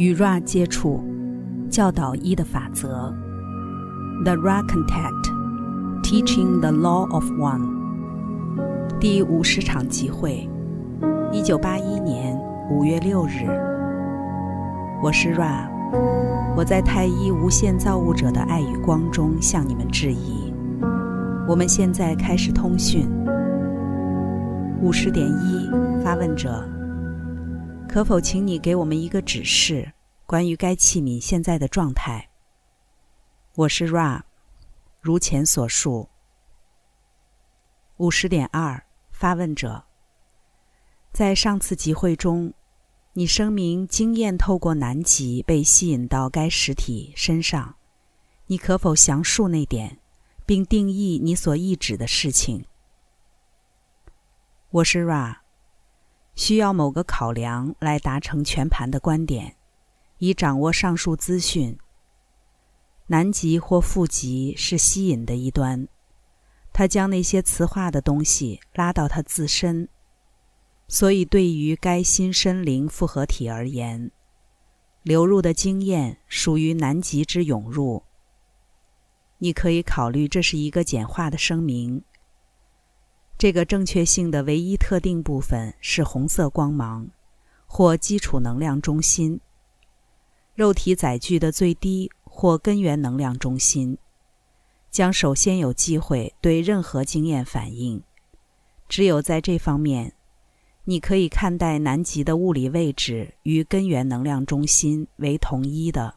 与 Ra 接触，教导一的法则。The Ra Contact, Teaching the Law of One。第五十场集会，一九八一年五月六日。我是 Ra，我在太一无限造物者的爱与光中向你们致意。我们现在开始通讯。五十点一，发问者。可否请你给我们一个指示，关于该器皿现在的状态？我是 Ra，如前所述。五十点二，发问者，在上次集会中，你声明经验透过南极被吸引到该实体身上，你可否详述那点，并定义你所意指的事情？我是 Ra。需要某个考量来达成全盘的观点，以掌握上述资讯。南极或负极是吸引的一端，它将那些磁化的东西拉到它自身。所以，对于该新身灵复合体而言，流入的经验属于南极之涌入。你可以考虑这是一个简化的声明。这个正确性的唯一特定部分是红色光芒，或基础能量中心。肉体载具的最低或根源能量中心，将首先有机会对任何经验反应。只有在这方面，你可以看待南极的物理位置与根源能量中心为同一的。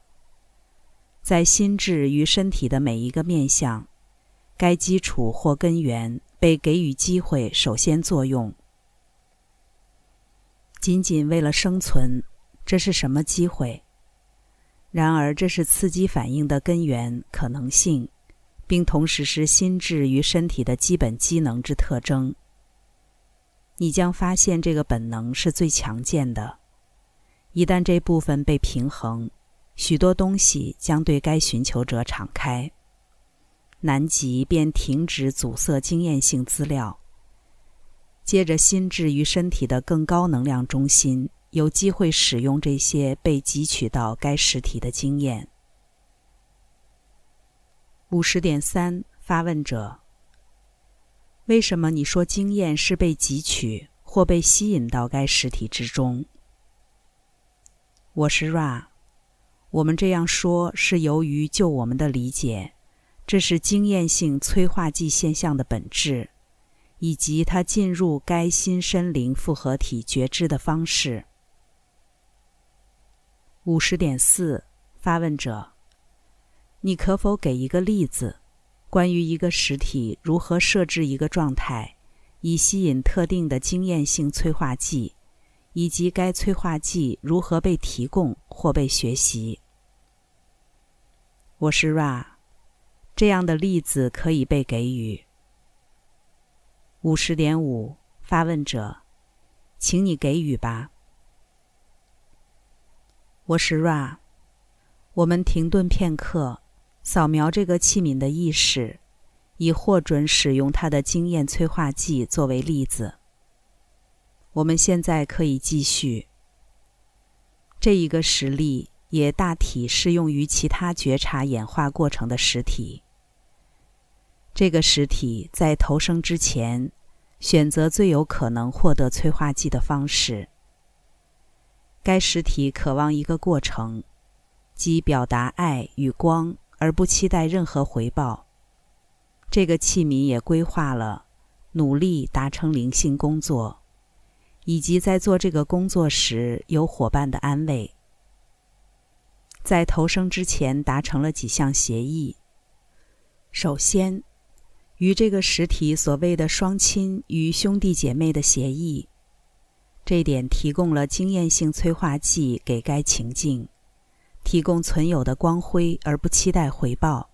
在心智与身体的每一个面向，该基础或根源。被给予机会，首先作用，仅仅为了生存，这是什么机会？然而，这是刺激反应的根源可能性，并同时是心智与身体的基本机能之特征。你将发现这个本能是最强健的。一旦这部分被平衡，许多东西将对该寻求者敞开。南极便停止阻塞经验性资料。接着，心智与身体的更高能量中心有机会使用这些被汲取到该实体的经验。五十点三，发问者：为什么你说经验是被汲取或被吸引到该实体之中？我是 Ra。我们这样说是由于就我们的理解。这是经验性催化剂现象的本质，以及它进入该新身灵复合体觉知的方式。五十点四，发问者，你可否给一个例子，关于一个实体如何设置一个状态，以吸引特定的经验性催化剂，以及该催化剂如何被提供或被学习？我是 Ra。这样的例子可以被给予。五十点五，发问者，请你给予吧。我是 Ra。我们停顿片刻，扫描这个器皿的意识，以获准使用它的经验催化剂作为例子。我们现在可以继续。这一个实例也大体适用于其他觉察演化过程的实体。这个实体在投生之前，选择最有可能获得催化剂的方式。该实体渴望一个过程，即表达爱与光，而不期待任何回报。这个器皿也规划了努力达成灵性工作，以及在做这个工作时有伙伴的安慰。在投生之前达成了几项协议。首先。与这个实体所谓的双亲与兄弟姐妹的协议，这点提供了经验性催化剂给该情境，提供存有的光辉而不期待回报。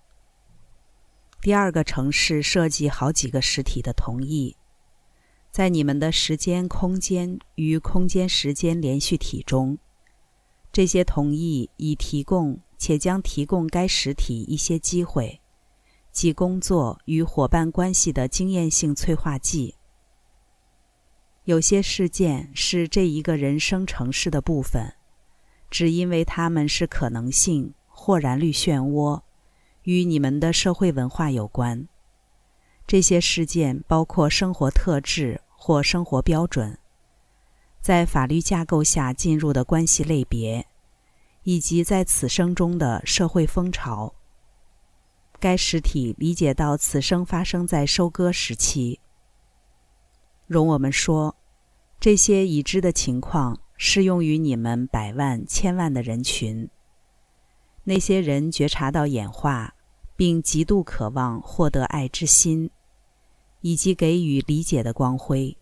第二个城市设计好几个实体的同意，在你们的时间空间与空间时间连续体中，这些同意已提供且将提供该实体一些机会。即工作与伙伴关系的经验性催化剂。有些事件是这一个人生城市的部分，只因为它们是可能性或然率漩涡，与你们的社会文化有关。这些事件包括生活特质或生活标准，在法律架构下进入的关系类别，以及在此生中的社会风潮。该实体理解到此生发生在收割时期。容我们说，这些已知的情况适用于你们百万、千万的人群。那些人觉察到演化，并极度渴望获得爱之心。以及给予理解的光辉。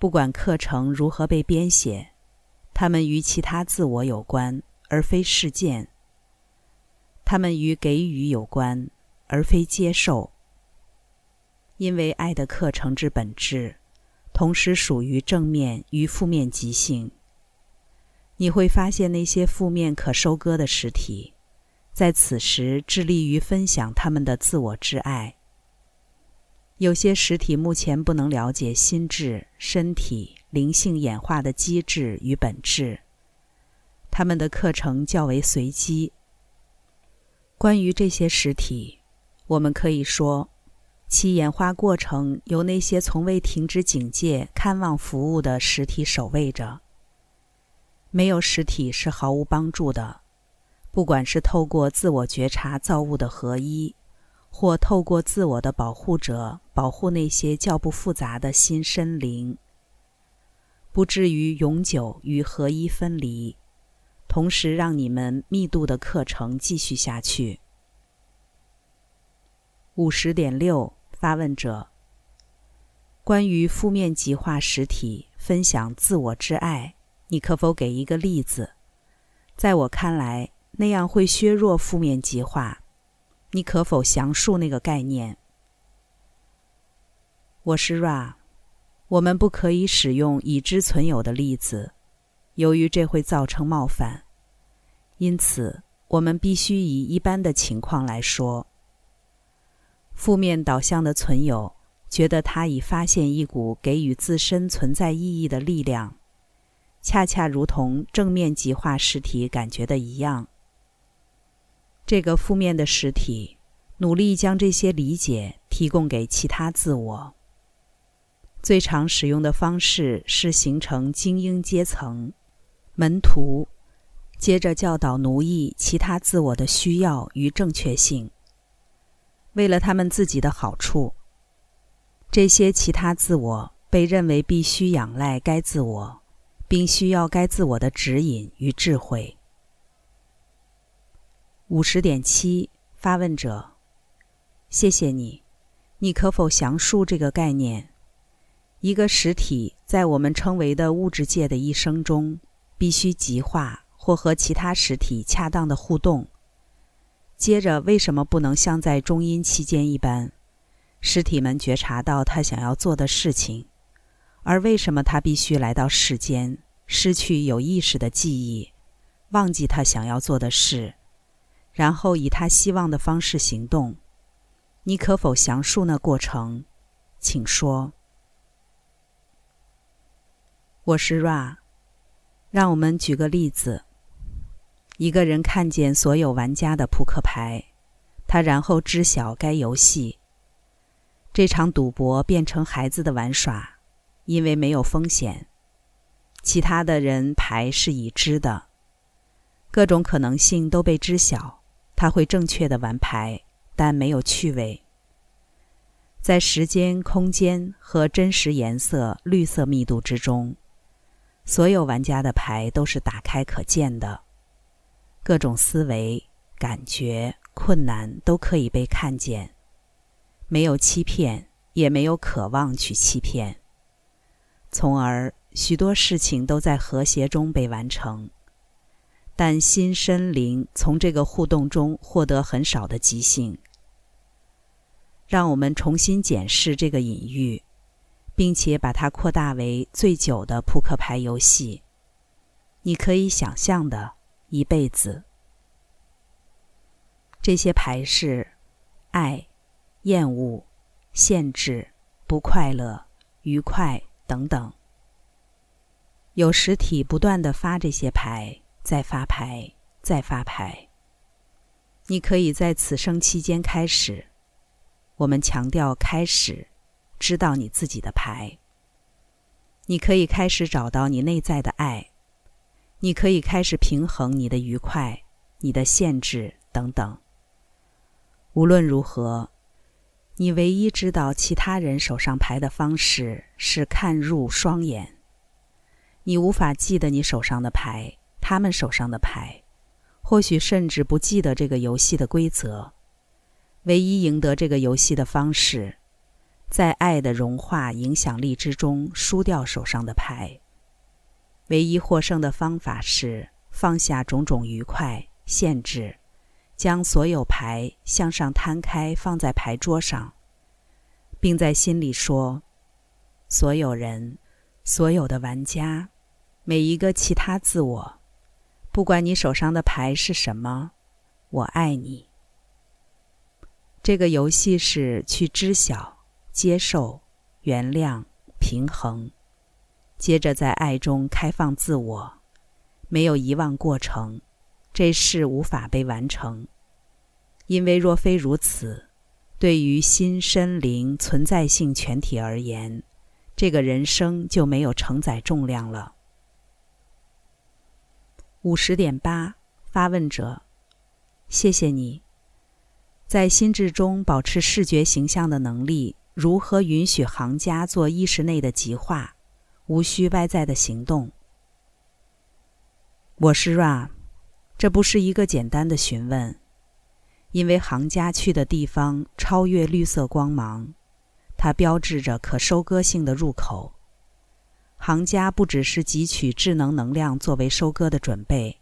不管课程如何被编写，它们与其他自我有关，而非事件；它们与给予有关，而非接受。因为爱的课程之本质，同时属于正面与负面极性。你会发现那些负面可收割的实体，在此时致力于分享他们的自我之爱。有些实体目前不能了解心智、身体、灵性演化的机制与本质，他们的课程较为随机。关于这些实体，我们可以说，其演化过程由那些从未停止警戒、看望服务的实体守卫着。没有实体是毫无帮助的，不管是透过自我觉察造物的合一。或透过自我的保护者保护那些较不复杂的新身灵，不至于永久与合一分离，同时让你们密度的课程继续下去。五十点六发问者：关于负面极化实体分享自我之爱，你可否给一个例子？在我看来，那样会削弱负面极化。你可否详述那个概念？我是 Ra，我们不可以使用已知存有的例子，由于这会造成冒犯。因此，我们必须以一般的情况来说。负面导向的存有觉得他已发现一股给予自身存在意义的力量，恰恰如同正面极化实体感觉的一样。这个负面的实体努力将这些理解提供给其他自我。最常使用的方式是形成精英阶层、门徒，接着教导奴役其他自我的需要与正确性。为了他们自己的好处，这些其他自我被认为必须仰赖该自我，并需要该自我的指引与智慧。五十点七，发问者，谢谢你。你可否详述这个概念？一个实体在我们称为的物质界的一生中，必须极化或和其他实体恰当的互动。接着，为什么不能像在中阴期间一般，实体们觉察到他想要做的事情？而为什么他必须来到世间，失去有意识的记忆，忘记他想要做的事？然后以他希望的方式行动，你可否详述那过程？请说。我是 Ra，让我们举个例子。一个人看见所有玩家的扑克牌，他然后知晓该游戏。这场赌博变成孩子的玩耍，因为没有风险。其他的人牌是已知的，各种可能性都被知晓。他会正确的玩牌，但没有趣味。在时间、空间和真实颜色绿色密度之中，所有玩家的牌都是打开可见的。各种思维、感觉、困难都可以被看见。没有欺骗，也没有渴望去欺骗。从而，许多事情都在和谐中被完成。但心身灵从这个互动中获得很少的即兴。让我们重新检视这个隐喻，并且把它扩大为最久的扑克牌游戏。你可以想象的一辈子。这些牌是爱、厌恶、限制、不快乐、愉快等等。有实体不断的发这些牌。再发牌，再发牌。你可以在此生期间开始。我们强调开始，知道你自己的牌。你可以开始找到你内在的爱。你可以开始平衡你的愉快、你的限制等等。无论如何，你唯一知道其他人手上牌的方式是看入双眼。你无法记得你手上的牌，他们手上的牌。或许甚至不记得这个游戏的规则。唯一赢得这个游戏的方式，在爱的融化影响力之中输掉手上的牌。唯一获胜的方法是放下种种愉快限制，将所有牌向上摊开放在牌桌上，并在心里说：“所有人，所有的玩家，每一个其他自我。”不管你手上的牌是什么，我爱你。这个游戏是去知晓、接受、原谅、平衡，接着在爱中开放自我，没有遗忘过程，这事无法被完成。因为若非如此，对于心身灵存在性全体而言，这个人生就没有承载重量了。五十点八，发问者，谢谢你。在心智中保持视觉形象的能力，如何允许行家做意识内的极化，无需外在的行动？我是 Ra，这不是一个简单的询问，因为行家去的地方超越绿色光芒，它标志着可收割性的入口。行家不只是汲取智能能量作为收割的准备，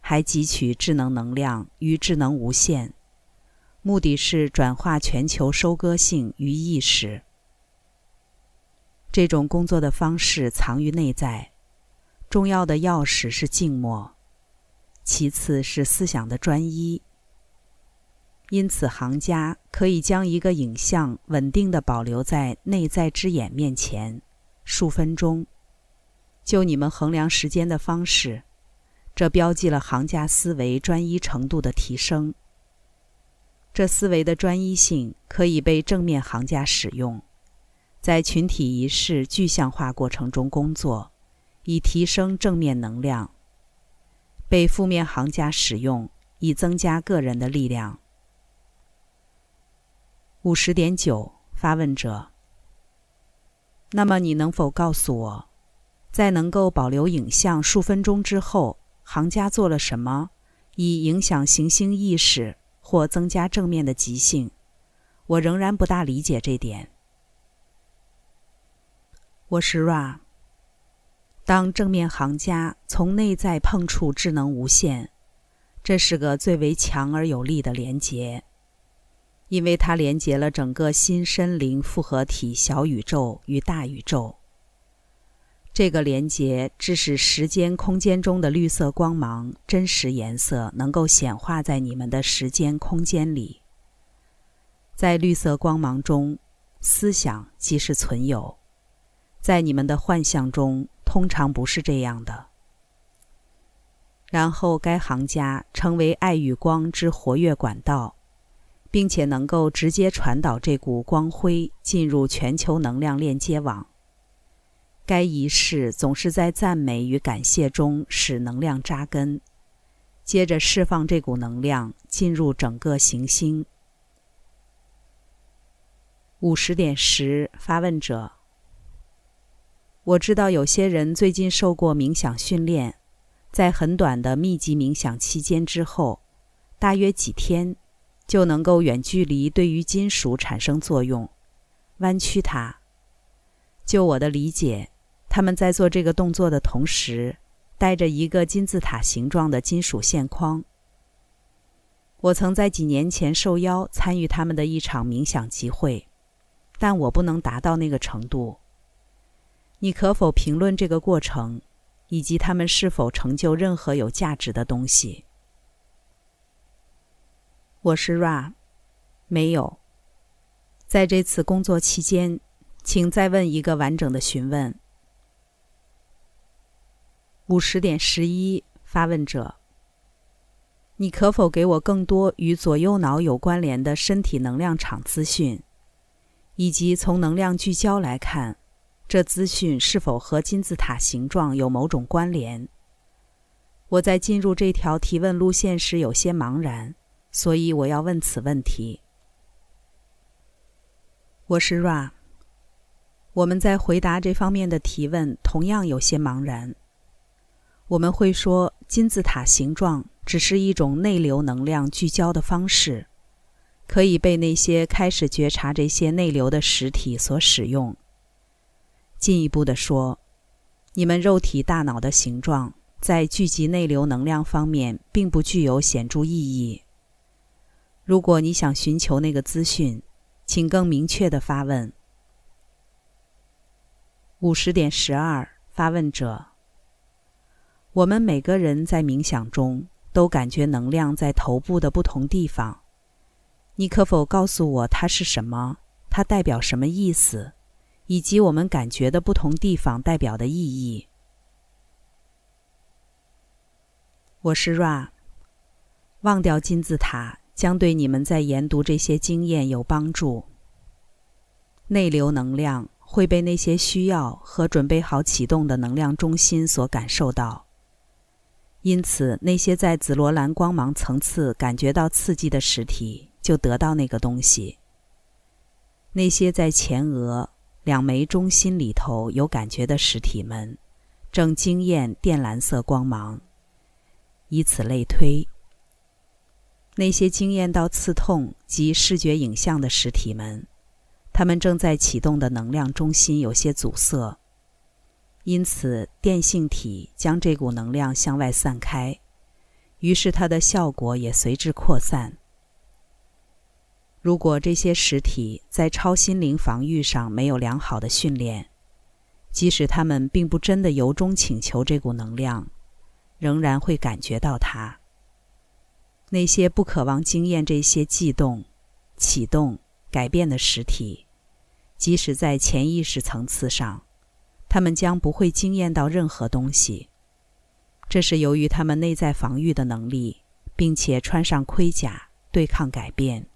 还汲取智能能量与智能无限，目的是转化全球收割性于意识。这种工作的方式藏于内在，重要的钥匙是静默，其次是思想的专一。因此，行家可以将一个影像稳定的保留在内在之眼面前。数分钟，就你们衡量时间的方式，这标记了行家思维专一程度的提升。这思维的专一性可以被正面行家使用，在群体仪式具象化过程中工作，以提升正面能量；被负面行家使用，以增加个人的力量。五十点九，发问者。那么，你能否告诉我，在能够保留影像数分钟之后，行家做了什么，以影响行星意识或增加正面的极性？我仍然不大理解这点。我是 Ra。当正面行家从内在碰触智能无限，这是个最为强而有力的连结。因为它连接了整个新身灵复合体小宇宙与大宇宙。这个连接致使时间空间中的绿色光芒真实颜色能够显化在你们的时间空间里。在绿色光芒中，思想即是存有；在你们的幻象中，通常不是这样的。然后，该行家成为爱与光之活跃管道。并且能够直接传导这股光辉进入全球能量链接网。该仪式总是在赞美与感谢中使能量扎根，接着释放这股能量进入整个行星。五十点十，发问者：我知道有些人最近受过冥想训练，在很短的密集冥想期间之后，大约几天。就能够远距离对于金属产生作用，弯曲它。就我的理解，他们在做这个动作的同时，带着一个金字塔形状的金属线框。我曾在几年前受邀参与他们的一场冥想集会，但我不能达到那个程度。你可否评论这个过程，以及他们是否成就任何有价值的东西？我是 Ra，没有。在这次工作期间，请再问一个完整的询问。五十点十一，发问者：你可否给我更多与左右脑有关联的身体能量场资讯，以及从能量聚焦来看，这资讯是否和金字塔形状有某种关联？我在进入这条提问路线时有些茫然，所以我要问此问题。我是 Ra。我们在回答这方面的提问同样有些茫然。我们会说，金字塔形状只是一种内流能量聚焦的方式，可以被那些开始觉察这些内流的实体所使用。进一步的说，你们肉体大脑的形状在聚集内流能量方面并不具有显著意义。如果你想寻求那个资讯，请更明确的发问。五十点十二，发问者。我们每个人在冥想中都感觉能量在头部的不同地方。你可否告诉我它是什么？它代表什么意思？以及我们感觉的不同地方代表的意义？我是 Ra。忘掉金字塔将对你们在研读这些经验有帮助。内流能量会被那些需要和准备好启动的能量中心所感受到。因此，那些在紫罗兰光芒层次感觉到刺激的实体，就得到那个东西。那些在前额两枚中心里头有感觉的实体们，正经验靛蓝色光芒。以此类推，那些经验到刺痛及视觉影像的实体们，他们正在启动的能量中心有些阻塞。因此，电性体将这股能量向外散开，于是它的效果也随之扩散。如果这些实体在超心灵防御上没有良好的训练，即使他们并不真的由衷请求这股能量，仍然会感觉到它。那些不渴望经验这些悸动、启动、改变的实体，即使在潜意识层次上。他们将不会惊艳到任何东西，这是由于他们内在防御的能力，并且穿上盔甲对抗改变。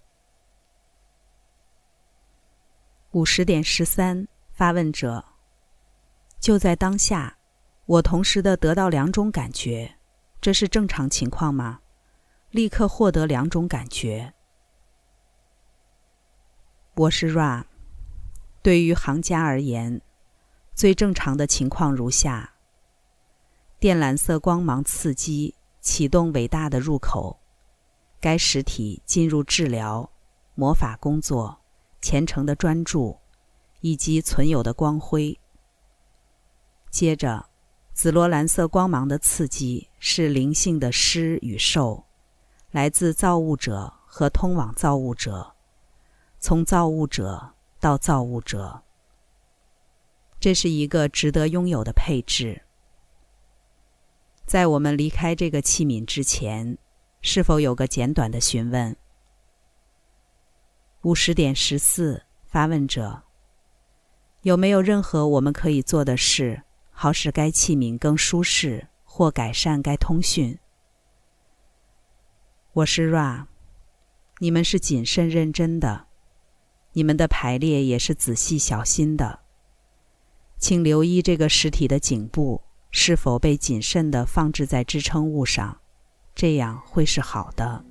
五十点十三，发问者：就在当下，我同时的得到两种感觉，这是正常情况吗？立刻获得两种感觉。我是 Ra，对于行家而言。最正常的情况如下：靛蓝色光芒刺激启动伟大的入口，该实体进入治疗、魔法工作、虔诚的专注以及存有的光辉。接着，紫罗兰色光芒的刺激是灵性的施与受，来自造物者和通往造物者，从造物者到造物者。这是一个值得拥有的配置。在我们离开这个器皿之前，是否有个简短的询问？五十点十四，发问者：有没有任何我们可以做的事，好使该器皿更舒适或改善该通讯？我是 Ra，你们是谨慎认真的，你们的排列也是仔细小心的。请留意这个实体的颈部是否被谨慎的放置在支撑物上，这样会是好的。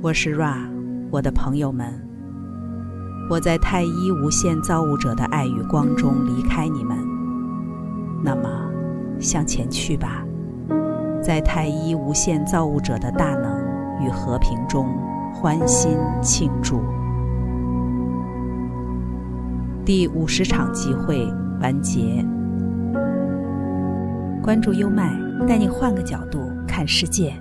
我是 Ra，我的朋友们，我在太一无限造物者的爱与光中离开你们。那么，向前去吧，在太一无限造物者的大能与和平中欢欣庆祝。第五十场集会完结。关注优麦，带你换个角度看世界。